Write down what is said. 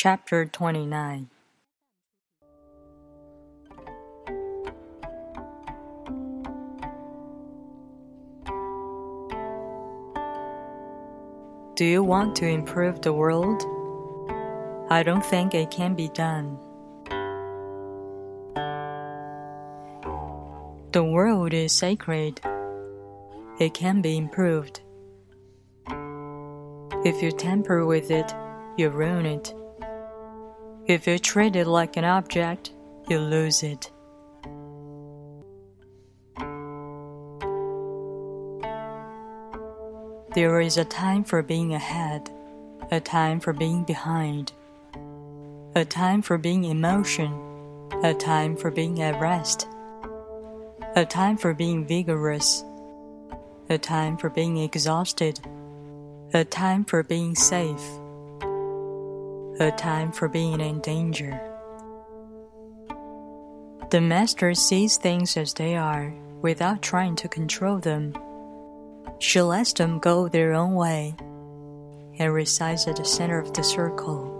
Chapter 29 Do you want to improve the world? I don't think it can be done. The world is sacred. It can be improved. If you tamper with it, you ruin it. If you treat it like an object, you lose it. There is a time for being ahead, a time for being behind, a time for being in motion, a time for being at rest, a time for being vigorous, a time for being exhausted, a time for being safe, a time for being in danger. The master sees things as they are without trying to control them. She lets them go their own way and resides at the center of the circle.